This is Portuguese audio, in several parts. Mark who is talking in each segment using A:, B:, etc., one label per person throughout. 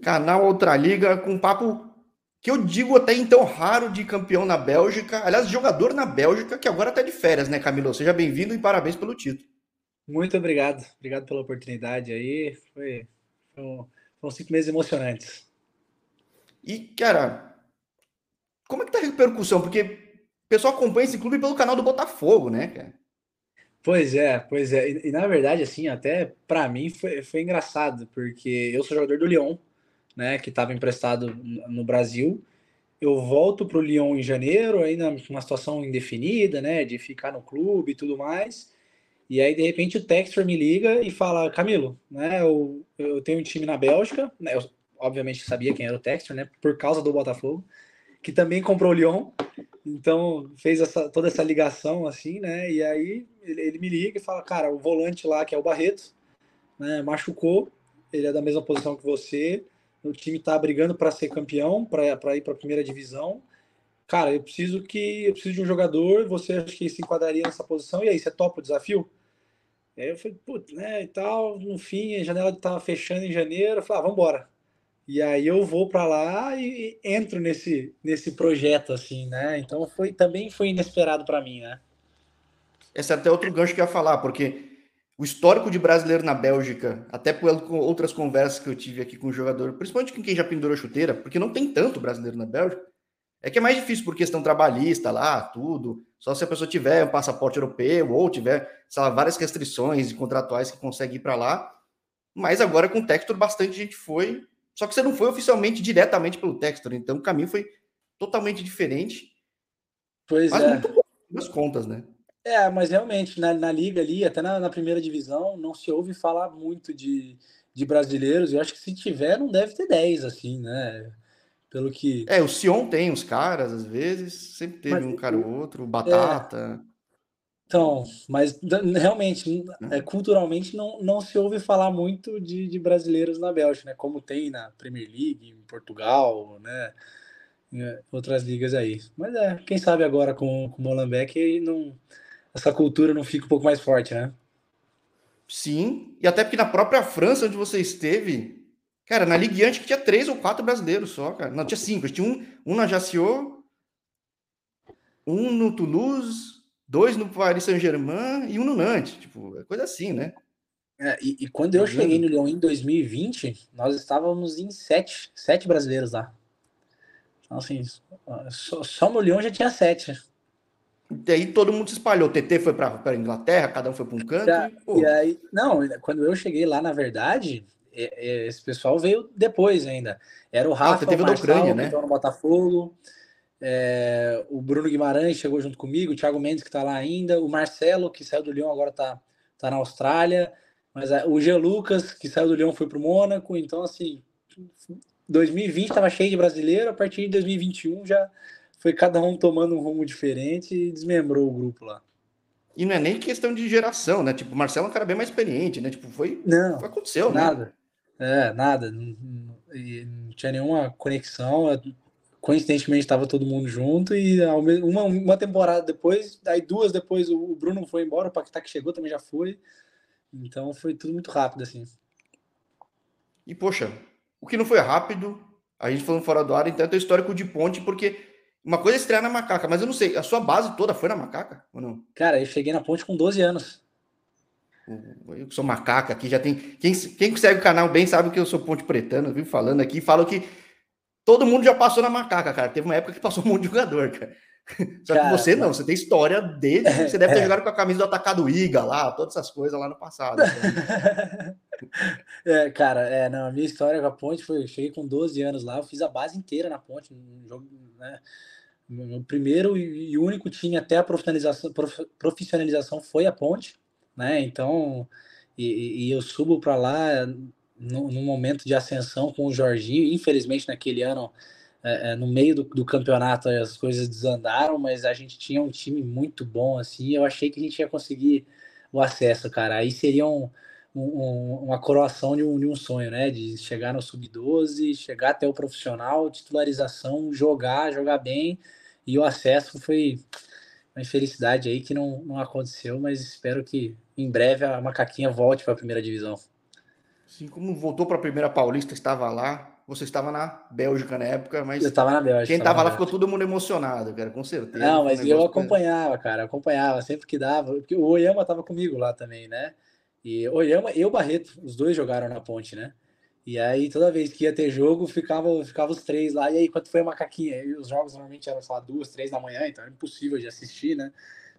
A: canal Outra Liga, com um papo que eu digo até então raro de campeão na Bélgica. Aliás, jogador na Bélgica, que agora está de férias, né, Camilo? Seja bem-vindo e parabéns pelo título.
B: Muito obrigado. Obrigado pela oportunidade aí. Foi, foram, foram cinco meses emocionantes.
A: E, cara, como é que tá a repercussão? Porque o pessoal acompanha esse clube pelo canal do Botafogo, né, cara?
B: Pois é, pois é. E, e na verdade, assim, até para mim foi, foi engraçado, porque eu sou jogador do Lyon, né, que estava emprestado no Brasil. Eu volto para o Lyon em janeiro, ainda numa situação indefinida, né, de ficar no clube e tudo mais. E aí, de repente, o Textor me liga e fala: Camilo, né, eu, eu tenho um time na Bélgica, né, eu obviamente sabia quem era o Textor, né, por causa do Botafogo, que também comprou o Lyon. Então fez essa, toda essa ligação assim, né? E aí ele, ele, me liga e fala, cara, o volante lá que é o Barreto, né? Machucou, ele é da mesma posição que você, o time tá brigando para ser campeão, para ir para a primeira divisão. Cara, eu preciso que eu preciso de um jogador, você acha que se enquadraria nessa posição? E aí, você topa o desafio? E aí eu falei, putz, né, e tal, no fim, a janela estava fechando em janeiro, eu falei, ah, vamos embora. E aí eu vou para lá e, entro nesse, nesse projeto, assim, né? Então foi também foi inesperado para mim, né?
A: Esse é até outro gancho que eu ia falar, porque o histórico de brasileiro na Bélgica, até por outras conversas que eu tive aqui com o jogador, principalmente com quem já pendurou chuteira, porque não tem tanto brasileiro na Bélgica, é que é mais difícil por questão trabalhista lá, tudo. Só se a pessoa tiver um passaporte europeu ou tiver, sei lá, várias restrições contratuais que consegue ir para lá. Mas agora com o Textor bastante gente foi só que você não foi oficialmente diretamente pelo Textor, então o caminho foi totalmente diferente.
B: Pois mas é.
A: muito bom nas contas, né?
B: É, mas realmente, na, na liga ali, até na, na, primeira divisão, não se ouve falar muito de, de brasileiros. Eu acho que se tiver, não deve ter 10, assim, né? Pelo que.
A: É, o Sion tem uns caras, às vezes, sempre teve mas, um cara ou outro, Batata.
B: É... Então, mas realmente, é, uhum. culturalmente, não, não se ouve falar muito de, de brasileiros na Bélgica, né? Como tem na Premier League, em Portugal, né? Em é, outras ligas aí. Mas é, quem sabe agora com, com o Molenbeek não, essa cultura não fica um pouco mais forte, né?
A: Sim, e até porque na própria França, onde você esteve, cara, na Ligue 1 que tinha três ou quatro brasileiros só, cara. Não, tinha cinco. Tinha um, um na Jaciot, um no Toulouse, dois no Paris Saint-Germain e um no Nantes. Tipo, é coisa assim, né?
B: É, e, e, quando eu tá cheguei no Lyon em 2020, nós estávamos em sete, sete brasileiros lá. Então, assim, só, só no Lyon já tinha sete.
A: E aí todo mundo se espalhou. O TT foi para a Inglaterra, cada um foi para um canto.
B: e, e, aí, não, quando eu cheguei lá, na verdade, é, é, esse pessoal veio depois ainda. Era o ah, Rafa, ah, o Marçal, Ucrânia, né? no Botafogo. É, o Bruno Guimarães chegou junto comigo, o Thiago Mendes que está lá ainda, o Marcelo, que saiu do Lyon, agora está tá na Austrália, mas é, o G. Lucas, que saiu do Lyon, foi para o Mônaco, então assim, 2020 estava cheio de brasileiro, a partir de 2021 já foi cada um tomando um rumo diferente e desmembrou o grupo lá.
A: E não é nem questão de geração, né? Tipo, o Marcelo é um cara bem mais experiente, né? Tipo, foi.
B: Não.
A: Aconteceu,
B: nada. né? É, nada. Não, não, tinha nenhuma conexão coincidentemente estava todo mundo junto e uma, uma temporada depois, aí duas depois o Bruno foi embora, o Paquetá que chegou também já foi. Então foi tudo muito rápido assim.
A: E poxa, o que não foi rápido, a gente falando fora do ar, então é histórico de ponte, porque uma coisa é estrear na macaca, mas eu não sei, a sua base toda foi na macaca ou não?
B: Cara, eu cheguei na ponte com 12 anos.
A: Eu que sou macaca aqui, já tem. Quem, quem segue o canal bem sabe que eu sou ponte pretano, viu? Falando aqui, falo que Todo mundo já passou na macaca, cara. Teve uma época que passou um monte de jogador, cara. Só que você não, você tem história dele. Você deve ter é. jogado com a camisa do atacado Iga lá, todas essas coisas lá no passado.
B: Então. é, cara, é, não, a minha história com a ponte foi: eu cheguei com 12 anos lá, eu fiz a base inteira na ponte, um jogo, né? Meu primeiro e único time até a profissionalização, profissionalização foi a ponte, né? Então, e, e eu subo para lá no, momento de ascensão com o Jorginho. Infelizmente, naquele ano, é, é, no meio do, do, campeonato, as coisas desandaram, mas a gente tinha um time muito bom, assim. Eu achei que a gente ia conseguir o acesso, cara. Aí seria um, um, uma coroação de um, de um, sonho, né? De chegar no sub-12, chegar até o profissional, titularização, jogar, jogar bem. E o acesso foi uma infelicidade aí que não, não aconteceu, mas espero que em breve a Macaquinha volte para a primeira divisão.
A: Assim como voltou para a primeira Paulista, estava lá. Você estava na Bélgica na época, mas.
B: Eu estava na Bélgica.
A: Quem estava lá ficou todo mundo emocionado, cara, com certeza.
B: Não, mas eu acompanhava, cara, acompanhava sempre que dava. Porque o Oyama estava comigo lá também, né? E Oyama e o Barreto, os dois jogaram na ponte, né? E aí, toda vez que ia ter jogo, ficava, ficava os três lá. E aí, quanto foi a macaquinha? E os jogos normalmente eram, sei lá, duas, três da manhã, então era impossível de assistir, né?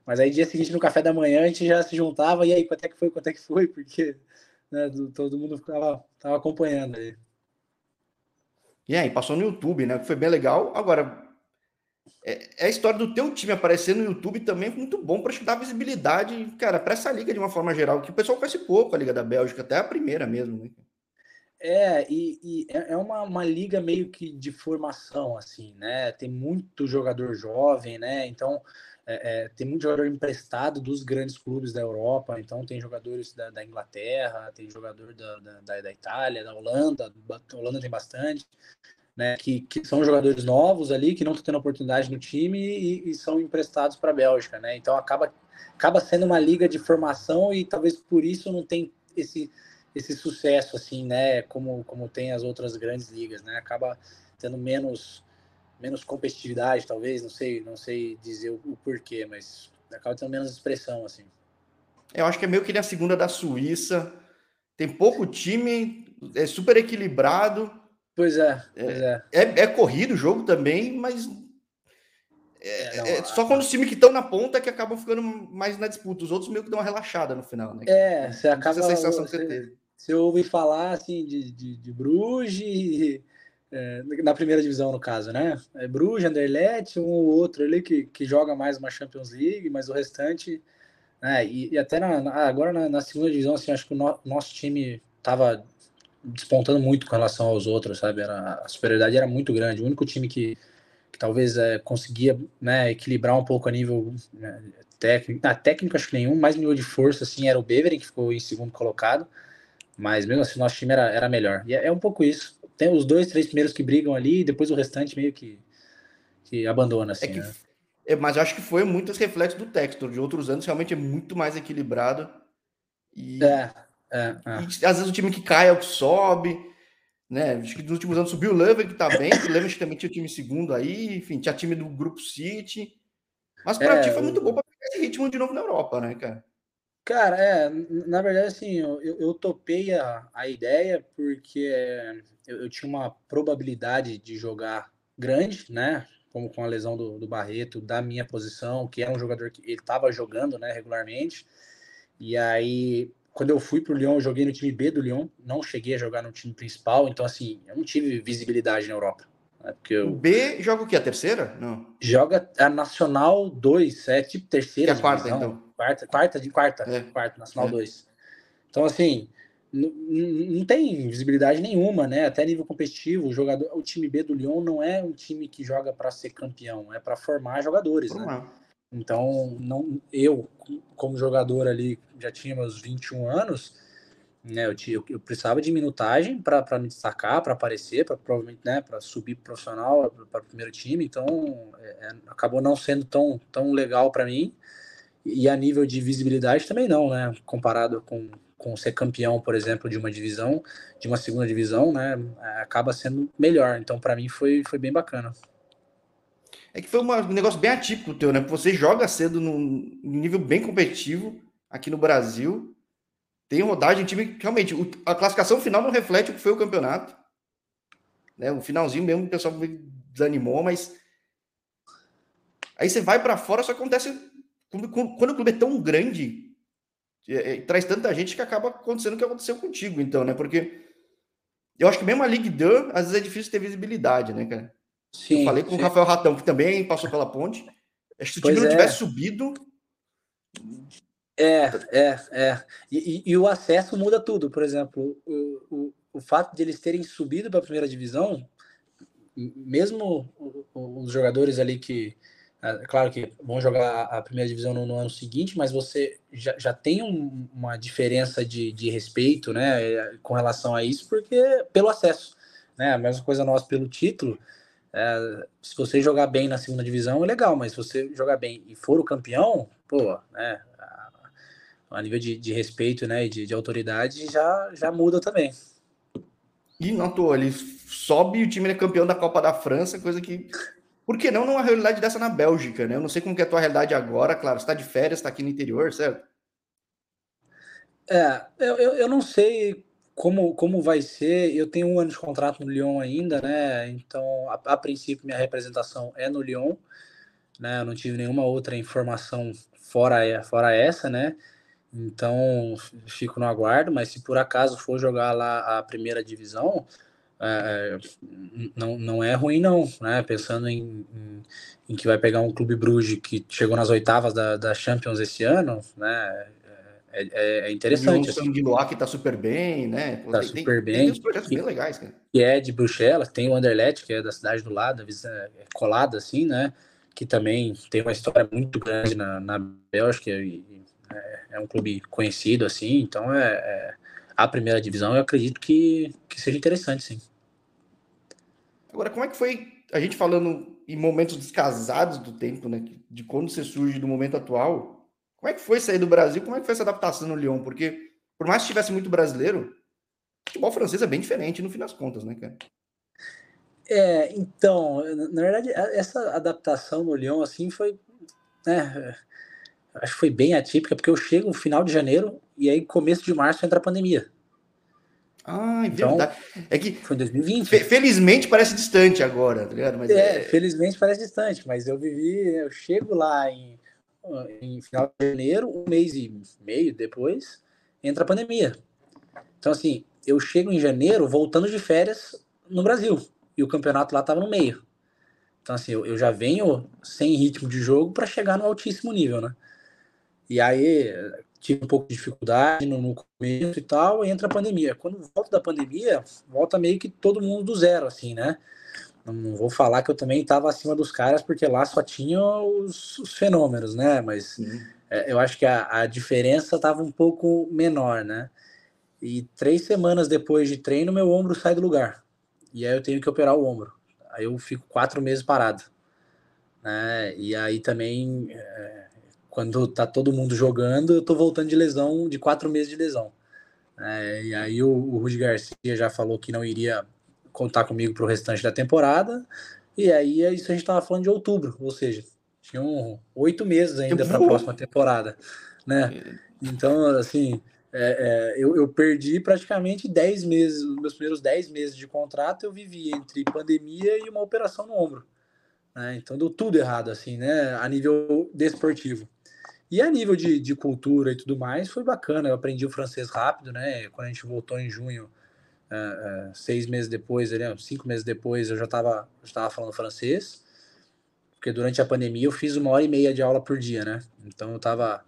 B: Mas aí, dia seguinte, no café da manhã, a gente já se juntava. E aí, quanto é que foi? Quanto é que foi? Porque né, todo mundo ficava tava acompanhando aí.
A: E aí, passou no YouTube, né? Foi bem legal. Agora, é, é, a história do teu time aparecer no YouTube também é muito bom para dar visibilidade, cara, para essa liga de uma forma geral, que o pessoal conhece pouco a Liga da Bélgica, até a primeira mesmo, né?
B: É, e, e é, é uma, uma liga meio que de formação, assim, né? Tem muito jogador jovem, né? Então, é, é, tem muito jogador emprestado dos grandes clubes da Europa, então tem jogadores da, da Inglaterra, tem jogador da, da, da, Itália, da Holanda, a Holanda tem bastante, né? Que, que são jogadores novos ali, que não estão tendo oportunidade no time e, e são emprestados para a Bélgica, né? Então acaba, acaba sendo uma liga de formação e talvez por isso não tem esse esse sucesso assim, né, como como tem as outras grandes ligas, né? Acaba tendo menos menos competitividade, talvez, não sei, não sei dizer o, o porquê, mas acaba tendo menos expressão assim.
A: Eu acho que é meio que na segunda da Suíça, tem pouco time, é super equilibrado.
B: Pois é, pois
A: é. É, é, é corrido o jogo também, mas é, é, é só quando os times que estão na ponta que acabam ficando mais na disputa. Os outros meio que dão uma relaxada no final, né?
B: É, você acaba. Essa sensação você, que você teve. Você ouve falar assim de, de, de Bruges, é, na primeira divisão, no caso, né? É Bruges, Anderlecht, um ou outro ali que, que joga mais uma Champions League, mas o restante. Né? E, e até na, na, agora na, na, segunda divisão, assim, acho que o no, nosso time estava despontando muito com relação aos outros, sabe? Era, a superioridade era muito grande. O único time que, que talvez é, conseguia né, equilibrar um pouco a nível né, técnico, na técnica acho que nenhum, mais nível de força assim era o Beveren que ficou em segundo colocado. Mas mesmo assim, nosso time era, era melhor. E é, é um pouco isso. Tem os dois, três primeiros que brigam ali, e depois o restante meio que, que abandona, assim. É
A: que,
B: né?
A: é, mas acho que foi muito esse reflexo do Textor. De outros anos, realmente é muito mais equilibrado. E,
B: é, é, é.
A: e às vezes o time que cai é o que sobe. Né? Acho que nos últimos anos subiu o Levin, que tá bem. O Levin também tinha time segundo aí. Enfim, tinha time do Grupo City. Mas para é, ti foi muito bom para pegar esse ritmo de novo na Europa, né, cara?
B: Cara, é, na verdade, assim, eu, eu topei a, a ideia porque eu, eu, tinha uma probabilidade de jogar grande, né? Como com a lesão do, do Barreto, da minha posição, que era um jogador que ele estava jogando, né, regularmente. E aí, quando eu fui para o Lyon, eu joguei no time B do Lyon, não cheguei a jogar no time principal, então, assim, eu não tive visibilidade na Europa.
A: Né, porque eu... O B joga o quê? A terceira? Não.
B: Joga a Nacional 2, é tipo terceira.
A: Que é a quarta, então
B: quarta, quarta de quarta, é. quarta, Nacional 2. É. Então, assim, não tem visibilidade nenhuma, né? Até nível competitivo, o jogador, o time B do Lyon não é um time que joga para ser campeão, é para formar jogadores, né? Então, não, eu, como jogador ali, já tinha meus 21 anos, né? Eu, tinha, eu precisava de minutagem para me destacar, para aparecer, para provavelmente, né? Para subir profissional, para o primeiro time. Então, é, é, acabou não sendo tão, tão legal para mim. E a nível de visibilidade também não, né? Comparado com, com ser campeão, por exemplo, de uma divisão, de uma segunda divisão, né? Acaba sendo melhor. Então, para mim, foi, foi bem bacana.
A: É que foi um negócio bem atípico teu, né? Você joga cedo num nível bem competitivo aqui no Brasil. Tem rodagem, time realmente, a classificação final não reflete o que foi o campeonato. Né? O finalzinho mesmo o pessoal desanimou, mas aí você vai para fora, só acontece quando o clube é tão grande, é, é, traz tanta gente que acaba acontecendo o que aconteceu contigo, então, né? Porque eu acho que mesmo a Ligue 2, às vezes é difícil ter visibilidade, né, cara? Sim, eu falei com sim. o Rafael Ratão, que também passou pela ponte. Acho que se o time pois não é. tivesse subido.
B: É, é, é. E, e, e, o acesso muda tudo. Por exemplo, o, o, o fato de eles terem subido para a primeira divisão, mesmo os jogadores ali que é claro que vão jogar a primeira divisão no, no ano seguinte, mas você já, já tem um, uma diferença de, de respeito né, com relação a isso, porque pelo acesso. Né, a mesma coisa nós pelo título. É, se você jogar bem na segunda divisão é legal, mas se você jogar bem e for o campeão, pô, né, a, a nível de, de respeito né, e de, de autoridade já, já muda também.
A: E notou, ele sobe e o time é campeão da Copa da França, coisa que. Por que não numa realidade dessa na Bélgica, né? Eu não sei como que é a tua realidade agora, claro, está de férias, está aqui no interior, certo?
B: É, eu, eu, eu não sei como, como vai ser. Eu tenho um ano de contrato no Lyon ainda, né? Então, a, a princípio, minha representação é no Lyon, né? Eu não tive nenhuma outra informação fora, fora essa, né? Então, fico no aguardo, mas se por acaso for jogar lá a primeira divisão, é, não, não é ruim não, né? Pensando em, em, em, que vai pegar um clube Bruges que chegou nas oitavas da, da Champions esse ano, né? É, é, é interessante.
A: O assim. Guiloá que tá super bem, né?
B: Tá tem, super tem, bem. Tem uns projetos que, bem legais, cara. Que é de Bruxelas, tem o Anderlecht, que é da cidade do lado, é colada assim, né? Que também tem uma história muito grande na, na Bélgica e, é, é um clube conhecido, assim, então é, é, a primeira divisão eu acredito que, que seja interessante, sim.
A: Agora, como é que foi a gente falando em momentos descasados do tempo, né? De quando você surge do momento atual, como é que foi sair do Brasil? Como é que foi essa adaptação no Lyon? Porque, por mais que tivesse muito brasileiro, o futebol francês é bem diferente no fim das contas, né, cara?
B: É, então, na verdade, essa adaptação no Lyon, assim, foi. Né, acho que foi bem atípica, porque eu chego no final de janeiro e aí começo de março entra a pandemia.
A: Ah, é então, verdade. É que
B: foi em 2020.
A: Felizmente parece distante agora, tá ligado?
B: Mas é, é, felizmente parece distante, mas eu vivi, eu chego lá em, em final de janeiro, um mês e meio depois, entra a pandemia. Então, assim, eu chego em janeiro voltando de férias no Brasil, e o campeonato lá estava no meio. Então, assim, eu, eu já venho sem ritmo de jogo para chegar no altíssimo nível, né? E aí tive um pouco de dificuldade no, no, começo e tal, e entra a pandemia. Quando volta da pandemia, volta meio que todo mundo do zero, assim, né? Não vou falar que eu também estava acima dos caras, porque lá só tinha os, os fenômenos, né? Mas é, eu acho que a, a diferença estava um pouco menor, né? E três semanas depois de treino, meu ombro sai do lugar. E aí eu tenho que operar o ombro. Aí eu fico quatro meses parado. Né? E aí também é, quando tá todo mundo jogando, eu tô voltando de lesão, de quatro meses de lesão. É, e aí o, o Rudi Garcia já falou que não iria contar comigo para o restante da temporada. E aí é isso a gente tava falando de outubro, ou seja, tinham oito meses ainda para a próxima temporada, né? Então, assim, é, é, eu, eu, perdi praticamente dez meses, meus primeiros dez meses de contrato eu vivi entre pandemia e uma operação no ombro. Né? Então deu tudo errado, assim, né? A nível desportivo. E a nível de, de cultura e tudo mais, foi bacana. Eu aprendi o francês rápido, né? Quando a gente voltou em junho, uh, uh, seis meses depois, cinco meses depois, eu já estava já tava falando francês. Porque durante a pandemia eu fiz uma hora e meia de aula por dia, né? Então eu estava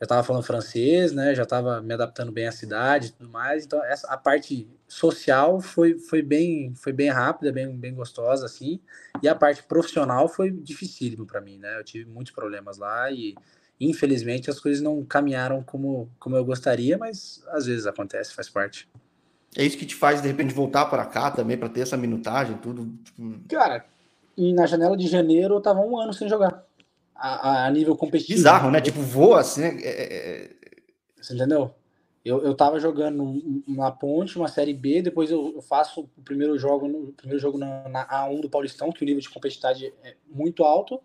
B: já estava falando francês, né? Já estava me adaptando bem à cidade e tudo mais. Então essa a parte social foi, foi bem foi bem rápida, bem bem gostosa assim. E a parte profissional foi dificílimo para mim, né? Eu tive muitos problemas lá e Infelizmente, as coisas não caminharam como, como eu gostaria, mas às vezes acontece, faz parte.
A: É isso que te faz, de repente, voltar para cá também, para ter essa minutagem, tudo?
B: Tipo... Cara, e na janela de janeiro eu tava um ano sem jogar. A, a nível competitivo.
A: Bizarro, né? Tipo, voa assim, né? É, é...
B: é. Você entendeu? Eu, eu tava jogando na Ponte, uma Série B, depois eu faço o primeiro jogo, no, primeiro jogo na, na A1 do Paulistão, que o nível de competitividade é muito alto.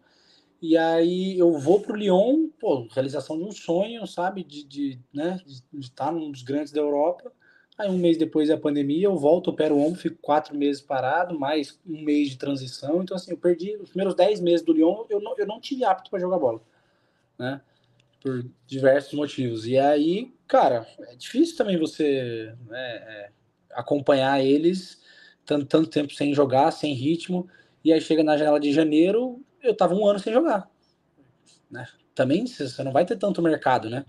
B: E aí eu vou pro Lyon, pô, realização de um sonho, sabe? De, de, né, de, estar num dos grandes da Europa. Aí um mês depois da pandemia, eu volto, opero o ombro, fico quatro meses parado, mais um mês de transição. Então, assim, eu perdi os primeiros dez meses do Lyon, eu não, eu não tive apto para jogar bola, né? Por diversos motivos. E aí, cara, é difícil também você né, é, acompanhar eles tanto, tanto tempo sem jogar, sem ritmo. E aí chega na janela de janeiro, eu tava um ano sem jogar. Né? Também você não vai ter tanto mercado, né?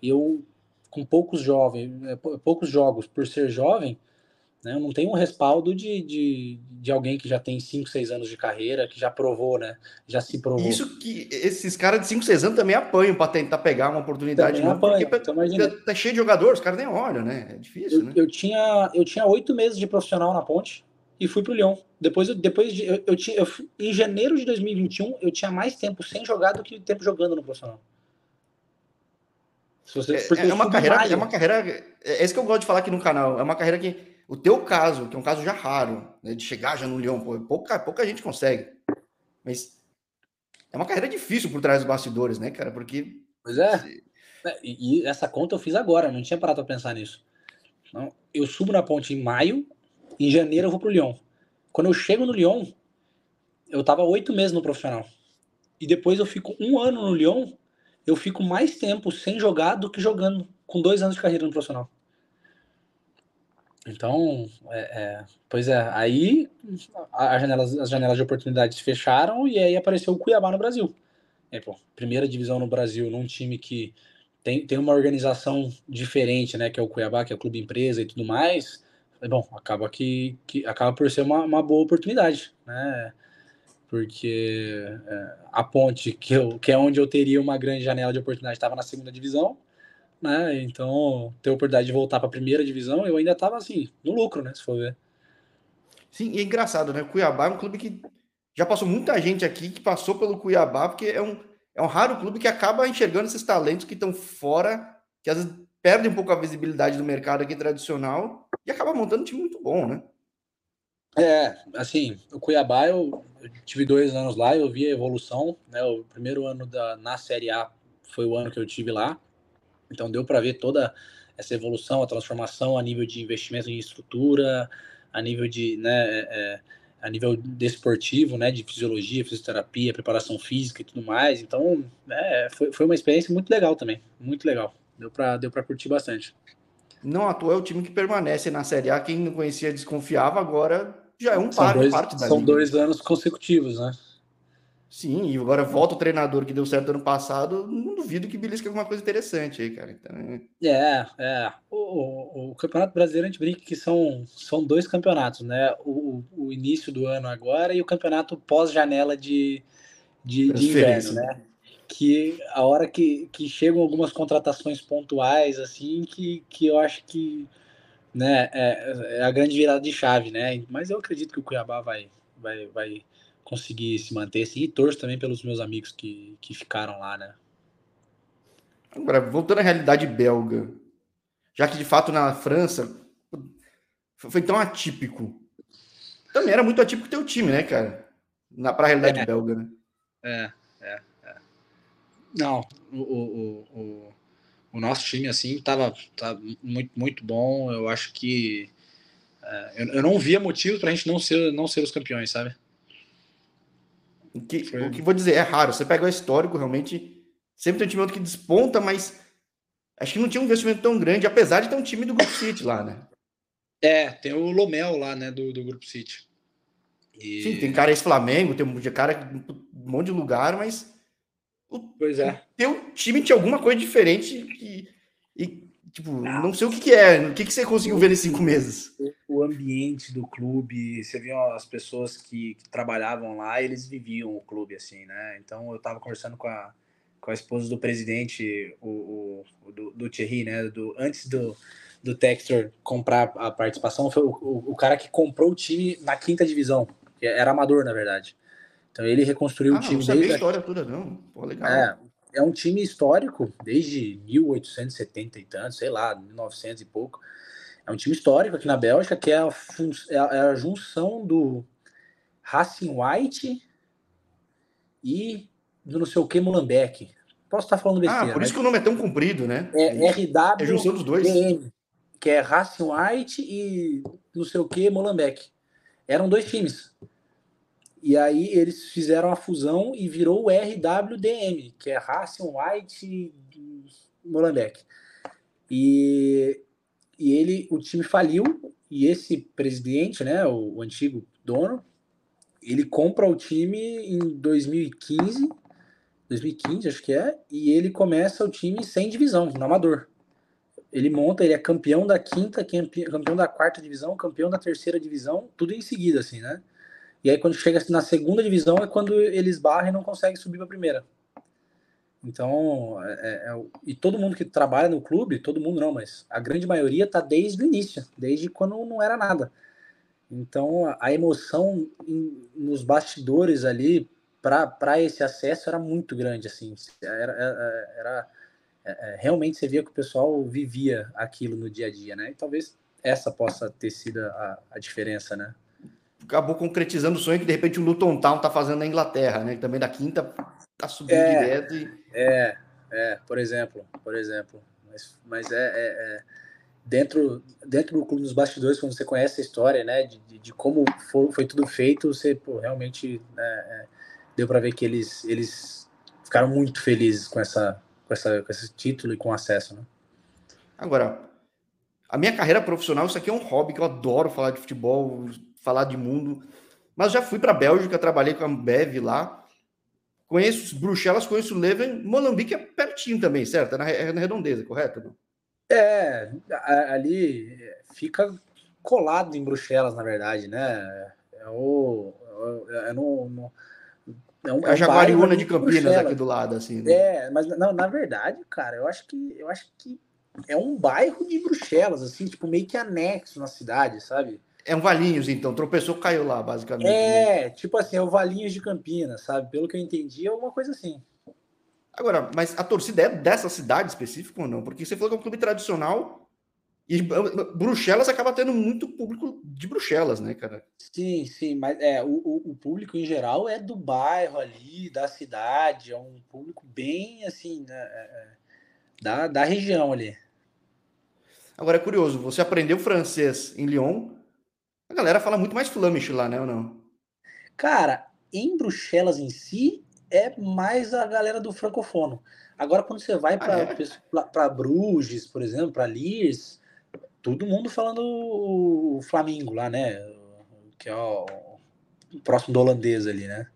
B: E eu, com poucos jovens, é, poucos jogos por ser jovem, né, eu não tenho um respaldo de, de, de alguém que já tem 5, 6 anos de carreira, que já provou, né? Já se provou.
A: Isso que esses caras de 5, 6 anos também apanham para tentar pegar uma oportunidade.
B: Também apanham, porque então, imagina...
A: tá cheio de jogadores, os caras nem olham, né? É difícil,
B: eu,
A: né?
B: Eu tinha, eu tinha 8 meses de profissional na ponte e fui pro Lyon. Depois, depois de, eu, eu, tinha, eu, em janeiro de 2021, eu tinha mais tempo sem jogar do que tempo jogando no profissional.
A: Você, é, é uma carreira, é uma carreira, é isso que eu gosto de falar aqui no canal. É uma carreira que o teu caso, que é um caso já raro, né, de chegar já no Leão, pouca, pouca gente consegue. Mas é uma carreira difícil por trás dos bastidores, né, cara? Porque.
B: Pois é. é e, essa conta eu fiz agora, não tinha parado para pensar nisso. Então, eu subo na ponte em maio, em janeiro eu vou pro Lyon. Quando eu chego no Lyon, eu tava oito meses no profissional. E depois eu fico um ano no Lyon, eu fico mais tempo sem jogar do que jogando, com dois anos de carreira no profissional. Então, é, é, pois é, aí a, a janelas, as janelas de oportunidades fecharam e aí apareceu o Cuiabá no Brasil. É, pô, primeira divisão no Brasil, num time que tem, tem uma organização diferente, né, que é o Cuiabá, que é o clube empresa e tudo mais. Bom, acaba que, que acaba por ser uma, uma boa oportunidade, né? Porque é, a Ponte, que, eu, que é onde eu teria uma grande janela de oportunidade, estava na segunda divisão né? Então, ter a oportunidade de voltar para a primeira divisão, eu ainda estava assim, no lucro, né? Se for ver.
A: Sim, e é engraçado, né? Cuiabá é um clube que já passou muita gente aqui que passou pelo Cuiabá, porque é um, é um raro clube que acaba enxergando esses talentos que estão fora, que às vezes perdem um pouco a visibilidade do mercado aqui tradicional e acaba montando um time muito bom, né?
B: É, assim, o Cuiabá, eu, eu tive dois anos lá, eu vi a evolução, né? O primeiro ano da, na Série A foi o ano que eu tive lá. Então deu para ver toda essa evolução, a transformação a nível de investimento em estrutura, a nível de, né, é, é, a nível desportivo, né, de fisiologia, fisioterapia, preparação física e tudo mais. Então, é, foi, foi uma experiência muito legal também, muito legal. Deu para deu para curtir bastante.
A: Não à toa é o time que permanece na Série A. Quem não conhecia desconfiava, agora já é um par, dois, parte
B: da São liga. dois anos consecutivos, né?
A: Sim, e agora volta o treinador que deu certo ano passado. Não duvido que belisque alguma coisa interessante aí, cara. Então...
B: É, é. O, o, o, Campeonato Brasileiro a gente brinca que são, são dois campeonatos, né? O, o início do ano agora e o campeonato pós-janela de, de, de inverno, né? Que a hora que, que chegam algumas contratações pontuais, assim, que, que eu acho que né, é, é a grande virada de chave, né? Mas eu acredito que o Cuiabá vai, vai, vai conseguir se manter assim, e torço também pelos meus amigos que, que ficaram lá, né?
A: Agora, voltando à realidade belga, já que de fato na França foi tão atípico. Também era muito atípico teu time, né, cara? Na, pra realidade é. belga, né?
B: É, é, é. Não, o, o, o, o, nosso time, assim, tava, tava muito, muito bom. Eu acho que. É, eu, eu não via motivo pra gente não ser, não ser os campeões, sabe?
A: O que, o que vou dizer, é raro. Você pega o histórico, realmente, sempre tem um time outro que desponta, mas acho que não tinha um investimento tão grande, apesar de ter um time do Grupo City lá, né?
B: É, tem o Lomel lá, né, do, do Grupo City.
A: E... Sim, tem cara ex-Flamengo, tem um cara um monte de lugar, mas.
B: O, pois é.
A: Teu time tinha alguma coisa diferente e, e Tipo, não sei o que, que é. O que, que você conseguiu ver nesses cinco meses?
B: O ambiente do clube, você viu as pessoas que, que, trabalhavam lá, eles viviam o clube, assim, né? Então eu tava conversando com a, com a esposa do presidente, o, o do, do, Thierry, né? Do, antes do, do Textor comprar a participação, foi o, o, o cara que comprou o time na quinta divisão, que era amador, na verdade. Então ele reconstruiu
A: ah,
B: o time
A: não sabia a história toda, não. Pô, legal.
B: É, é um time histórico, desde 1870 e tanto, sei lá, 1900 e pouco. É um time histórico aqui na Bélgica, que é a, é a, é a junção do Racing White e do não sei o que Molenbeek. Posso estar falando besteira.
A: Ah, por isso que o nome é tão comprido, né?
B: É, RW
A: é junção dos dois.
B: DM, que é Racing White e não sei o que Molenbeek. Eram dois times. E aí eles fizeram a fusão e virou o RWDM, que é Racing White Molenbeek. E, e ele, o time faliu e esse presidente, né, o, o antigo dono, ele compra o time em 2015, 2015 acho que é, e ele começa o time sem divisão, no amador. Ele monta, ele é campeão da quinta, campeão da quarta divisão, campeão da terceira divisão, tudo em seguida, assim, né? E aí, quando chega na segunda divisão, é quando eles barram e não conseguem subir para a primeira. Então, é, é, é e todo mundo que trabalha no clube, todo mundo não, mas a grande maioria está desde o início, desde quando não era nada. Então, a emoção em, nos bastidores ali para esse acesso era muito grande, assim. Era, era, era é, é, realmente você via que o pessoal vivia aquilo no dia a dia, né? E talvez essa possa ter sido a, a diferença, né?
A: Acabou concretizando o sonho que de repente o Luton Town tá fazendo na Inglaterra, né? Também da quinta tá subindo é, direto. E...
B: É, é, por exemplo, por exemplo. Mas, mas é, é, é, dentro, dentro do clube dos bastidores, quando você conhece a história, né? De, de, como foi, foi, tudo feito, você pô, realmente né, é, deu para ver que eles, eles ficaram muito felizes com essa, com essa, com esse título e com acesso, né?
A: Agora, a minha carreira profissional, isso aqui é um hobby que eu adoro falar de futebol, falar de mundo. Mas já fui para a Bélgica, trabalhei com a Bev lá. Conheço Bruxelas, conheço Leuven, Molambique é pertinho também, certo? É na, é na redondeza, correto?
B: É, ali fica colado em Bruxelas, na verdade, né? É o. É, no, no
A: é, um, é a Jaguariúna de Campinas aqui do lado, assim.
B: Né? É, mas não, na verdade, cara, eu acho que eu acho que é um bairro de Bruxelas, assim, tipo, meio que anexo na cidade, sabe?
A: É um Valinhos, então, tropeçou, caiu lá, basicamente.
B: É, né? tipo assim, é o Valinhos de Campinas, sabe? Pelo que eu entendi, é alguma coisa assim.
A: Agora, mas a torcida é dessa cidade específica ou não? Porque você falou que é um clube tradicional e Bruxelas acaba tendo muito público de Bruxelas, né, cara?
B: Sim, sim, mas é, o, o público em geral é do bairro ali, da cidade, é um público bem assim, né, é, é da, da região ali.
A: Agora é curioso, você aprendeu francês em Lyon, a galera fala muito mais Flemish lá, né, ou não?
B: Cara, em Bruxelas em si, é mais a galera do francofono. Agora, quando você vai para ah, é? Bruges, por exemplo, para Liers, todo mundo falando o Flamengo lá, né? Que é o, o próximo do holandês ali, né?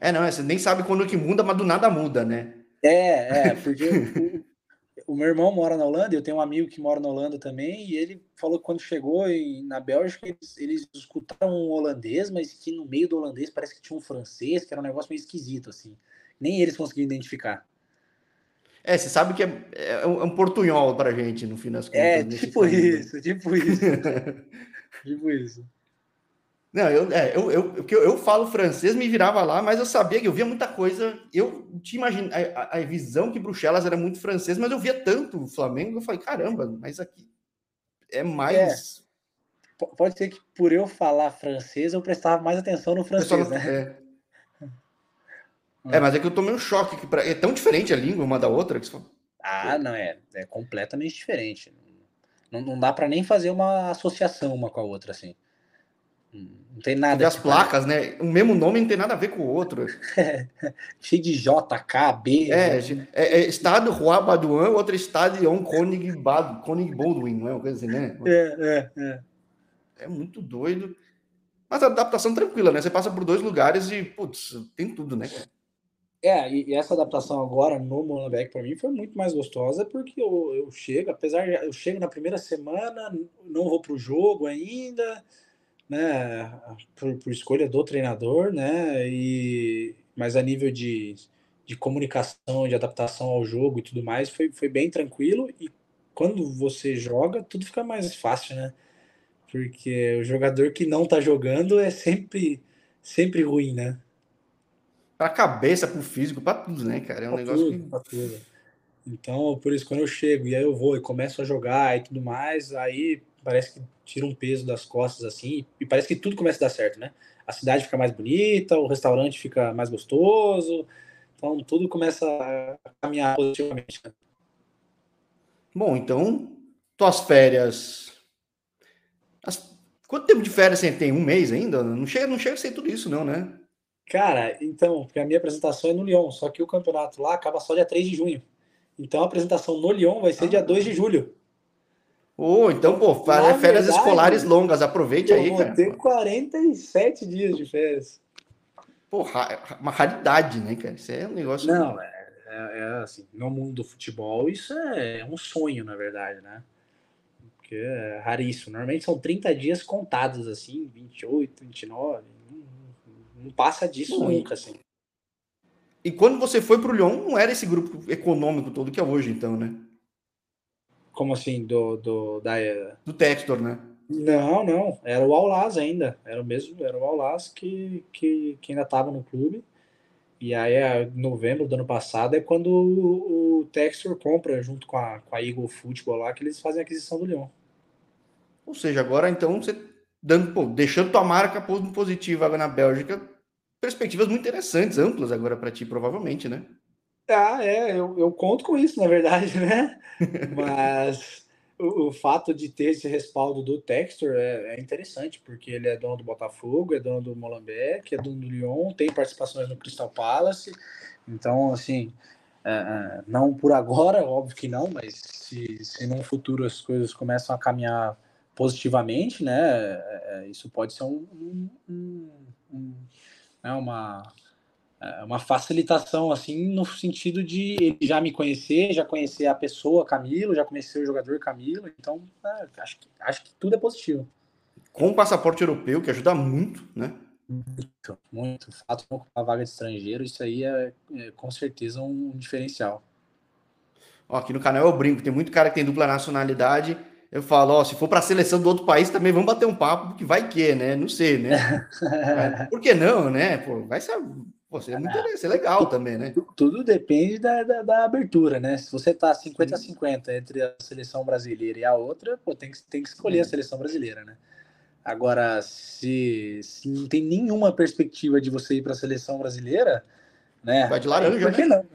A: É, não, você nem sabe quando que muda, mas do nada muda, né?
B: É, é, porque o meu irmão mora na Holanda, eu tenho um amigo que mora na Holanda também, e ele falou que quando chegou em, na Bélgica, eles, eles escutaram um holandês, mas que no meio do holandês parece que tinha um francês, que era um negócio meio esquisito, assim. Nem eles conseguiam identificar.
A: É, você sabe que é, é, um, é um portunhol pra gente, no fim das
B: é, contas. É, tipo isso, tipo isso. tipo isso.
A: Não, eu, é, eu, eu, eu, eu, falo francês, me virava lá, mas eu sabia que eu via muita coisa. Eu tinha imagina, a, a, visão que Bruxelas era muito francês, mas eu via tanto o Flamengo, eu falei, caramba, mas aqui é mais.
B: É, pode ser que por eu falar francês, eu prestava mais atenção no francês, né?
A: É. é. mas é que eu tomei um choque, que pra, é tão diferente a língua uma da outra. Que
B: ah, não, é, é completamente diferente. Não, não dá para nem fazer uma associação uma com a outra, assim. Não tem nada. E
A: as placas, né? O mesmo nome não tem nada a ver com o outro.
B: Cheio de J, K, B.
A: É, né? é, é estado Roi Baduan, outro estado Yon Konig, Bad, Konig Baldwin, não é uma coisa assim, né?
B: É, é, é.
A: É muito doido. Mas a adaptação tranquila, né? Você passa por dois lugares e, putz, tem tudo, né?
B: É, e, e essa adaptação agora no Molenbeek para mim foi muito mais gostosa porque eu, eu chego, apesar de eu chego na primeira semana, não vou pro jogo ainda, né, por, por, escolha do treinador, né, e, mas a nível de, de comunicação, de adaptação ao jogo e tudo mais, foi, foi bem tranquilo, e quando você joga, tudo fica mais fácil, né, porque o jogador que não tá jogando é sempre, sempre ruim, né.
A: Pra cabeça, pro físico, pra tudo, né, cara, é um pra negócio tudo, que...
B: Pra tudo. Então, por isso, quando eu chego e aí eu vou e começo a jogar e tudo mais, aí parece que tira um peso das costas assim, e parece que tudo começa a dar certo, né? A cidade fica mais bonita, o restaurante fica mais gostoso, então tudo começa a caminhar positivamente. Né?
A: Bom, então, tuas férias. As... Quanto tempo de férias você tem? Um mês ainda? Não chega, não chega a ser tudo isso, não, né?
B: Cara, então, porque a minha apresentação é no Lyon, só que o campeonato lá acaba só dia 3 de junho. Então a apresentação no Lyon vai ser ah. dia 2 de julho.
A: Oh, então, pô, férias verdade, escolares longas, aproveite aí,
B: vou cara. ter 47 dias de férias.
A: Pô, uma raridade, né, cara? Isso é um negócio.
B: Não, é, é, é, assim, no mundo do futebol, isso é um sonho, na verdade, né? Porque é raríssimo. Normalmente são 30 dias contados, assim, 28, 29. Não, não passa disso nunca, assim.
A: E quando você foi para o Lyon, não era esse grupo econômico todo que é hoje, então, né?
B: Como assim? Do, do, da...
A: do Textor, né?
B: Não, não. Era o Aulas ainda. Era o mesmo, era o Aulas que, que, que ainda estava no clube. E aí, em novembro do ano passado, é quando o, o Textor compra, junto com a, com a Eagle Football lá, que eles fazem a aquisição do Leão.
A: Ou seja, agora então você dando, pô, deixando tua marca positiva agora na Bélgica, perspectivas muito interessantes, amplas agora para ti, provavelmente, né?
B: Ah, é, eu, eu conto com isso, na verdade, né? Mas o, o, fato de ter esse respaldo do Textor é, é, interessante, porque ele é dono do Botafogo, é dono do Molenbeek, é dono do Lyon, tem participações no Crystal Palace. Então, assim, é, é, não por agora, óbvio que não, mas se, se no futuro as coisas começam a caminhar positivamente, né, é, é, isso pode ser um, um, um, um né, uma, uma facilitação, assim, no sentido de ele já me conhecer, já conhecer a pessoa Camilo, já conhecer o jogador Camilo, então é, acho, que, acho que tudo é positivo.
A: Com o passaporte europeu, que ajuda muito, né?
B: Muito, muito. O fato de ocupar vaga de estrangeiro, isso aí é, é, com certeza um diferencial.
A: Ó, aqui no canal eu brinco, tem muito cara que tem dupla nacionalidade. Eu falo, ó, se for para a seleção do outro país também vamos bater um papo, porque vai que, né? Não sei, né? Por que não, né? Pô, vai ser, pô, seria muito ah, ser legal também, né?
B: Tudo, tudo depende da, da, da, abertura, né? Se você tá 50 a 50 entre a seleção brasileira e a outra, pô, tem que, tem que escolher a é. seleção brasileira, né? Agora, se, se não tem nenhuma perspectiva de você ir para a seleção brasileira, né?
A: Vai de laranja,
B: por que
A: né?
B: não?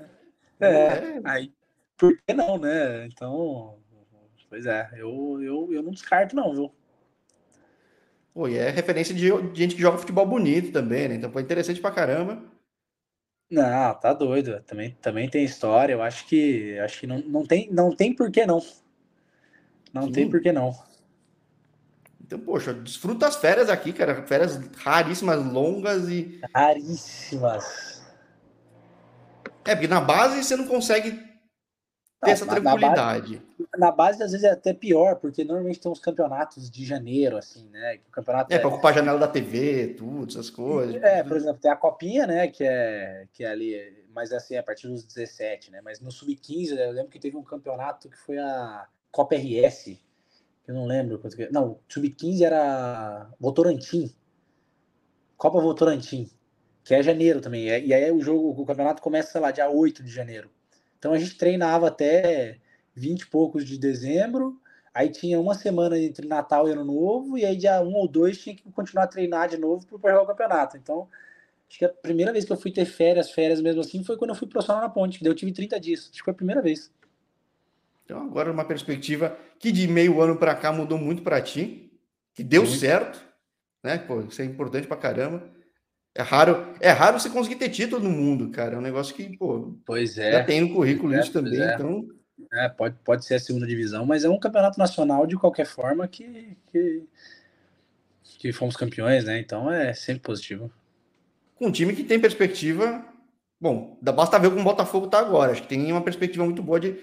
B: É, é, aí, por que não, né? Então, pois é, eu, eu, eu não descarto, não, viu?
A: Pô, e é referência de, de gente que joga futebol bonito também, né? Então foi interessante pra caramba.
B: Não, tá doido. Também, também tem história. Eu acho que acho que não, não tem não tem por que não. Não Sim. tem por que não.
A: Então, poxa, desfruta as férias aqui, cara. Férias raríssimas, longas e.
B: Raríssimas.
A: É, porque na base você não consegue ter essa tranquilidade.
B: Na base, na base, às vezes, é até pior, porque normalmente tem uns campeonatos de janeiro, assim, né?
A: o campeonato é, é... para ocupar a janela da TV, tudo, essas coisas.
B: É, por exemplo, tem a Copinha, né? Que é, que é ali, mas assim, a partir dos 17, né? Mas no Sub-15, eu lembro que teve um campeonato que foi a Copa RS, eu não lembro. Não, sub-15 era Votorantim. Copa Votorantim, que é janeiro também. E aí o jogo, o campeonato começa lá dia 8 de janeiro. Então a gente treinava até 20 e poucos de dezembro. Aí tinha uma semana entre Natal e Ano Novo, e aí dia 1 ou 2 tinha que continuar a treinar de novo para pegar o campeonato. Então, acho que a primeira vez que eu fui ter férias, férias mesmo assim, foi quando eu fui profissional na ponte, que daí eu tive 30 dias. Acho que foi a primeira vez.
A: Então, agora uma perspectiva que de meio ano para cá mudou muito para ti, que deu muito. certo, né? Pô, isso é importante para caramba. É raro, é raro você conseguir ter título no mundo, cara. É um negócio que, pô,
B: pois é.
A: já tem no currículo é, isso também, é. então.
B: É, pode, pode ser a segunda divisão, mas é um campeonato nacional de qualquer forma que, que, que fomos campeões, né? Então é sempre positivo.
A: Com um time que tem perspectiva. Bom, basta ver como o Botafogo tá agora. Acho que tem uma perspectiva muito boa de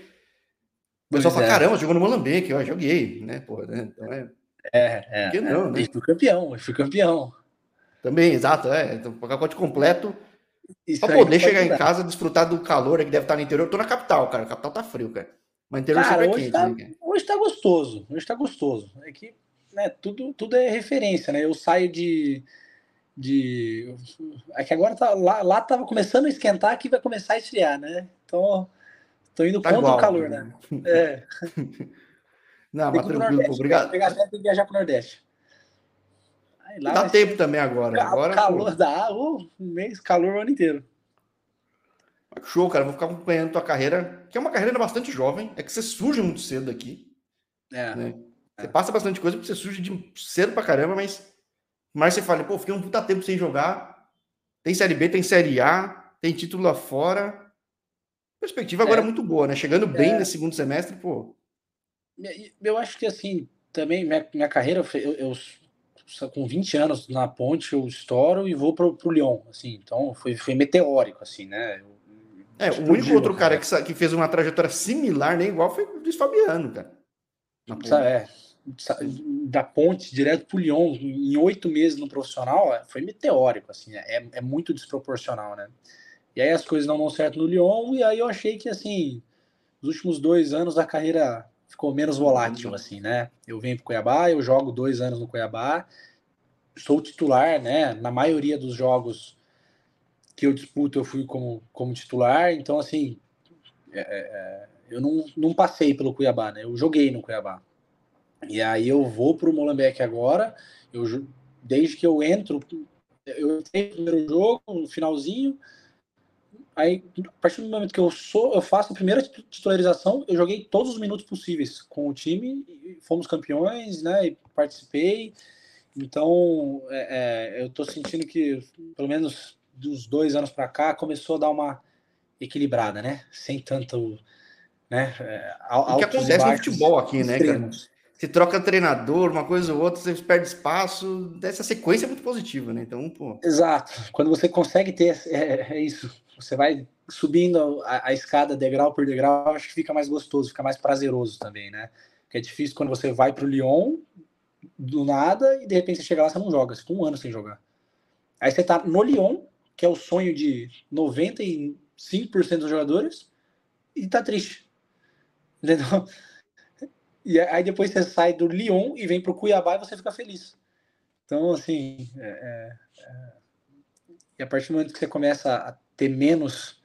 A: o pessoal fala, é. caramba, jogou no Molambique, eu joguei, né? Pô, né? Então é.
B: É, é. Por que não, é. né? E fui campeão, fui campeão.
A: Também, exato, é. Então, pacote completo. Isso pra poder chegar em casa, desfrutar do calor que deve estar no interior. Eu tô na capital, cara. A capital tá frio, cara. Mas interior
B: cara, sempre é quente. Tá, né, hoje tá gostoso. Hoje tá gostoso. É que né, tudo, tudo é referência, né? Eu saio de. de... É que agora tá, lá, lá tava começando a esquentar, aqui vai começar a esfriar, né? Então Tô indo tá contra o calor, né? É.
A: Não, mas tranquilo, obrigado.
B: Pegar tem que viajar para o Nordeste.
A: Aí, lá dá tempo também agora. agora
B: calor pô. uh, um mês, calor o ano inteiro.
A: Show, cara. Vou ficar acompanhando tua carreira, que é uma carreira bastante jovem. É que você surge muito cedo aqui. É. Né? Você é. passa bastante coisa porque você surge de cedo pra caramba, mas. Mas você fala, pô, fiquei um puta tempo sem jogar. Tem Série B, tem Série A, tem título lá fora. Perspectiva agora é. muito boa, né? Chegando bem é. no segundo semestre, pô.
B: Eu acho que assim, também minha, minha carreira, eu, eu, com 20 anos na ponte, eu estouro e vou pro, pro Lyon, assim, então foi, foi meteórico, assim, né? Eu,
A: é, o único outro cara que, que fez uma trajetória similar, nem igual, foi o Luiz Fabiano, cara.
B: É, da ponte direto pro Lyon, em oito meses no profissional, é, foi meteórico, assim, é, é muito desproporcional, né? E aí as coisas não dão certo no Lyon, e aí eu achei que, assim, nos últimos dois anos a carreira ficou menos volátil, assim, né? Eu venho pro Cuiabá, eu jogo dois anos no Cuiabá, sou titular, né? Na maioria dos jogos que eu disputo, eu fui como, como titular, então, assim, é, é, é eu não, não passei pelo Cuiabá, né? Eu joguei no Cuiabá. E aí eu vou para o Molenbeek agora. Eu, desde que eu entro, eu entrei no primeiro jogo, no finalzinho. Aí, a partir do momento que eu sou, eu faço a primeira titularização, eu joguei todos os minutos possíveis com o time, fomos campeões, né? E participei. Então, é, é, eu estou sentindo que, pelo menos dos dois anos para cá, começou a dar uma equilibrada, né? Sem tanto, né?
A: É, o que acontece no futebol aqui, né, cara? Você troca treinador, uma coisa ou outra, você perde espaço. Essa sequência é muito positiva, né? Então, pô.
B: Exato. Quando você consegue ter, é, é isso. Você vai subindo a, a, escada degrau por degrau, acho que fica mais gostoso, fica mais prazeroso também, né? Porque é difícil quando você vai para o Lyon, do nada e de repente você chega lá, você não joga, você fica um ano sem jogar. Aí você tá no Lyon, que é o sonho de 95% dos jogadores, e tá triste. Entendeu? E aí depois você sai do Lyon e vem pro Cuiabá e você fica feliz. Então, assim, é, é, é... e a partir do momento que você começa a ter menos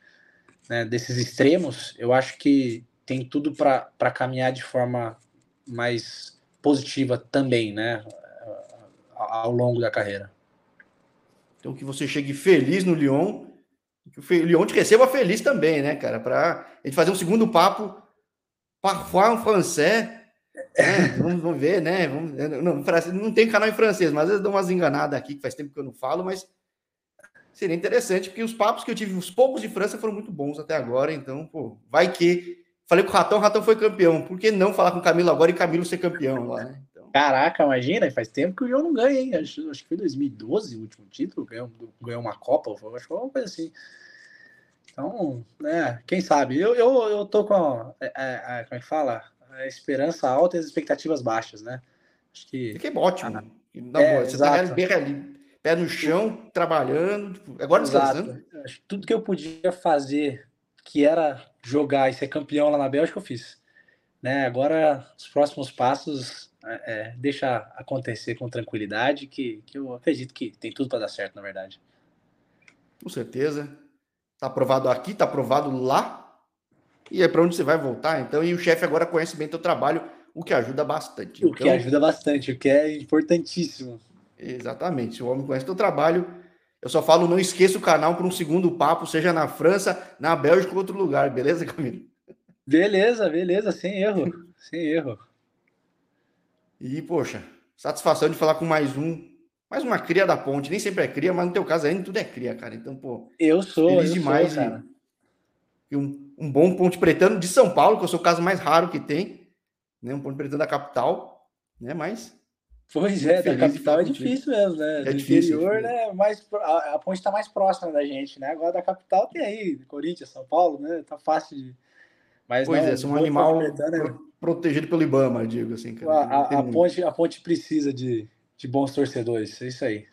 B: né, desses extremos, eu acho que tem tudo para caminhar de forma mais positiva também, né? Ao longo da carreira.
A: Então que você chegue feliz no Lyon, que o Lyon te receba feliz também, né, cara? Para a gente fazer um segundo papo, parfois en français. Né? vamos, vamos, ver, né? Vamos, não, não tem canal em francês, mas às vezes dou umas enganadas aqui, que faz tempo que eu não falo, mas seria interessante, porque os papos que eu tive, os poucos de França foram muito bons até agora, então, pô, vai que Falei com o Ratão, o Ratão foi campeão. Por que não falar com o Camilo agora e Camilo ser campeão lá, né?
B: Então... Caraca, imagina, faz tempo que o João não ganha, hein? Acho, acho que foi 2012 o último título, ganhou, ganhou uma Copa, acho que foi uma coisa assim. Então, né, quem sabe? Eu, eu, eu tô com, a, a, a, como é que fala? A esperança alta e as expectativas baixas, né?
A: Acho que... Que é ótimo. Ah, é, boa, você tá exato. tá bem ali, pé no chão, trabalhando, agora descansando.
B: Tudo que eu podia fazer que era jogar e ser campeão lá na Bélgica, eu fiz. Né? Agora, os próximos passos, é, é, deixa acontecer com tranquilidade, que, que eu acredito que tem tudo para dar certo, na verdade.
A: Com certeza. Está aprovado aqui, está aprovado lá. E é para onde você vai voltar, então. E o chefe agora conhece bem teu trabalho, o que ajuda bastante.
B: O então, que ajuda bastante, o que é importantíssimo.
A: Exatamente. O homem conhece teu trabalho eu só falo, não esqueça o canal para um segundo papo, seja na França, na Bélgica ou outro lugar, beleza, Camilo?
B: Beleza, beleza, sem erro, sem erro.
A: E, poxa, satisfação de falar com mais um, mais uma cria da ponte. Nem sempre é cria, mas no teu caso ainda tudo é cria, cara. Então, pô.
B: Eu sou, feliz eu demais. Sou, cara.
A: E, um, um bom ponte pretano de São Paulo, que eu sou o caso mais raro que tem, né? Um ponte pretano da capital, né? Mas
B: Pois é, da capital é difícil mesmo, né? É Do difícil, interior, é né? Mais, a, a ponte está mais próxima da gente, né? Agora da capital tem aí, Corinthians, São Paulo, né? Tá fácil de.
A: Mas, pois né, é, são um animal né? protegido pelo Ibama, digo assim.
B: Cara. A, a, a ponte, a ponte precisa de, de bons torcedores, é isso aí.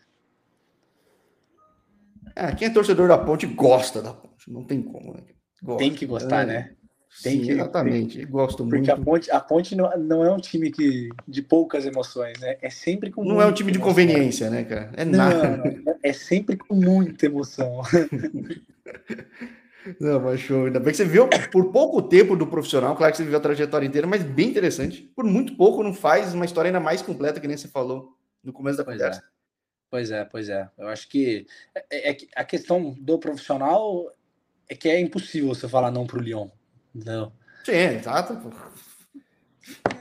A: É, quem é torcedor da ponte gosta da ponte, não tem como, né?
B: Gosta, tem que gostar, é. né?
A: Tem Sim, que, exatamente. Tem, Gosto muito.
B: Porque a Ponte, a Ponte não, não é um time que, de poucas emoções, né? É sempre com.
A: Não é um time de conveniência, né, cara?
B: É nada. Não, é sempre com muita emoção.
A: Não, mas show. Ainda bem que você viu por pouco tempo do profissional, claro que você viveu a trajetória inteira, mas bem interessante. Por muito pouco não faz uma história ainda mais completa que nem você falou no começo da
B: pois
A: conversa.
B: É. Pois é, pois é. Eu acho que é, é, a questão do profissional é que é impossível você falar não para o Lyon. Não.
A: Sim, exato.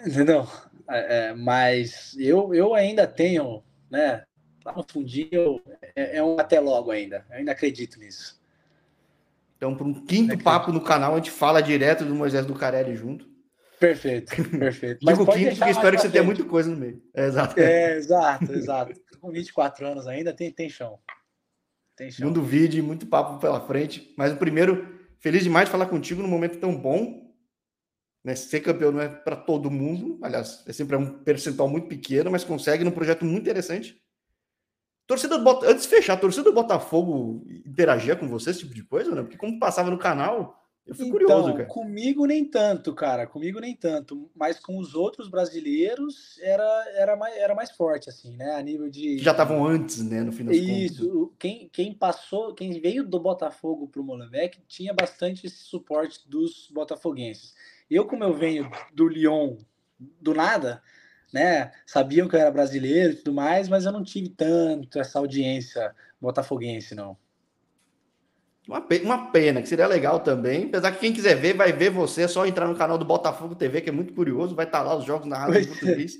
B: Entendeu? É, é, mas eu, eu ainda tenho, né? Lá no fundinho é, é, um até logo ainda. Eu ainda acredito nisso.
A: Então, para um quinto papo no canal, a gente fala direto do Moisés do Carelli junto.
B: Perfeito, perfeito.
A: Mas Digo quinto, porque espero que você tenha muita coisa no meio.
B: É, exato. É, exato, exato. Com 24 anos ainda, tem, tem chão.
A: Tem chão. Não duvide, muito papo pela frente. Mas o primeiro Feliz demais de falar contigo num momento tão bom. Né? Ser campeão não é para todo mundo, aliás, é sempre um percentual muito pequeno, mas consegue num projeto muito interessante. Torcida do Bot... Antes de fechar, a torcida do Botafogo interagia com você, esse tipo de coisa, né? Porque como passava no canal, eu fui então, curioso, cara.
B: Comigo nem tanto, cara. Comigo nem tanto. Mas com os outros brasileiros era, era, mais, era mais forte, assim, né? A nível de.
A: Já estavam antes, né? No fim das
B: Isso. Quem, quem passou, quem veio do Botafogo pro Molenbeek tinha bastante esse suporte dos botafoguenses. Eu, como eu venho do Lyon do nada, né? Sabiam que eu era brasileiro e tudo mais, mas eu não tive tanto essa audiência botafoguense, não.
A: Uma pena, uma pena, que seria legal também. Apesar que quem quiser ver, vai ver você. É só entrar no canal do Botafogo TV, que é muito curioso. Vai estar lá os jogos narrados em português.
B: É.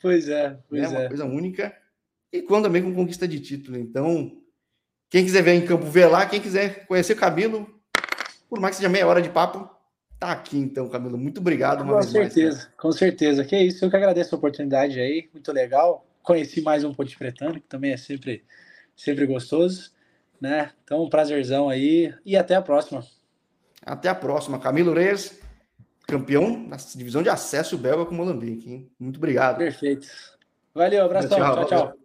B: Pois é, pois é.
A: Uma coisa única. E quando também com conquista de título. Então, quem quiser ver em campo, vê lá. Quem quiser conhecer o Camilo, por mais que seja meia hora de papo, tá aqui então, Camilo. Muito obrigado.
B: com certeza, mais, com certeza. Que é isso, eu que agradeço a oportunidade aí. Muito legal. Conheci mais um Ponte Pretano, que também é sempre, sempre gostoso né? Então, um prazerzão aí e até a próxima.
A: Até a próxima. Camilo Reis, campeão da divisão de acesso belga com o Molambique. Hein? Muito obrigado.
B: Perfeito. Valeu, abração. tchau. tchau. tchau.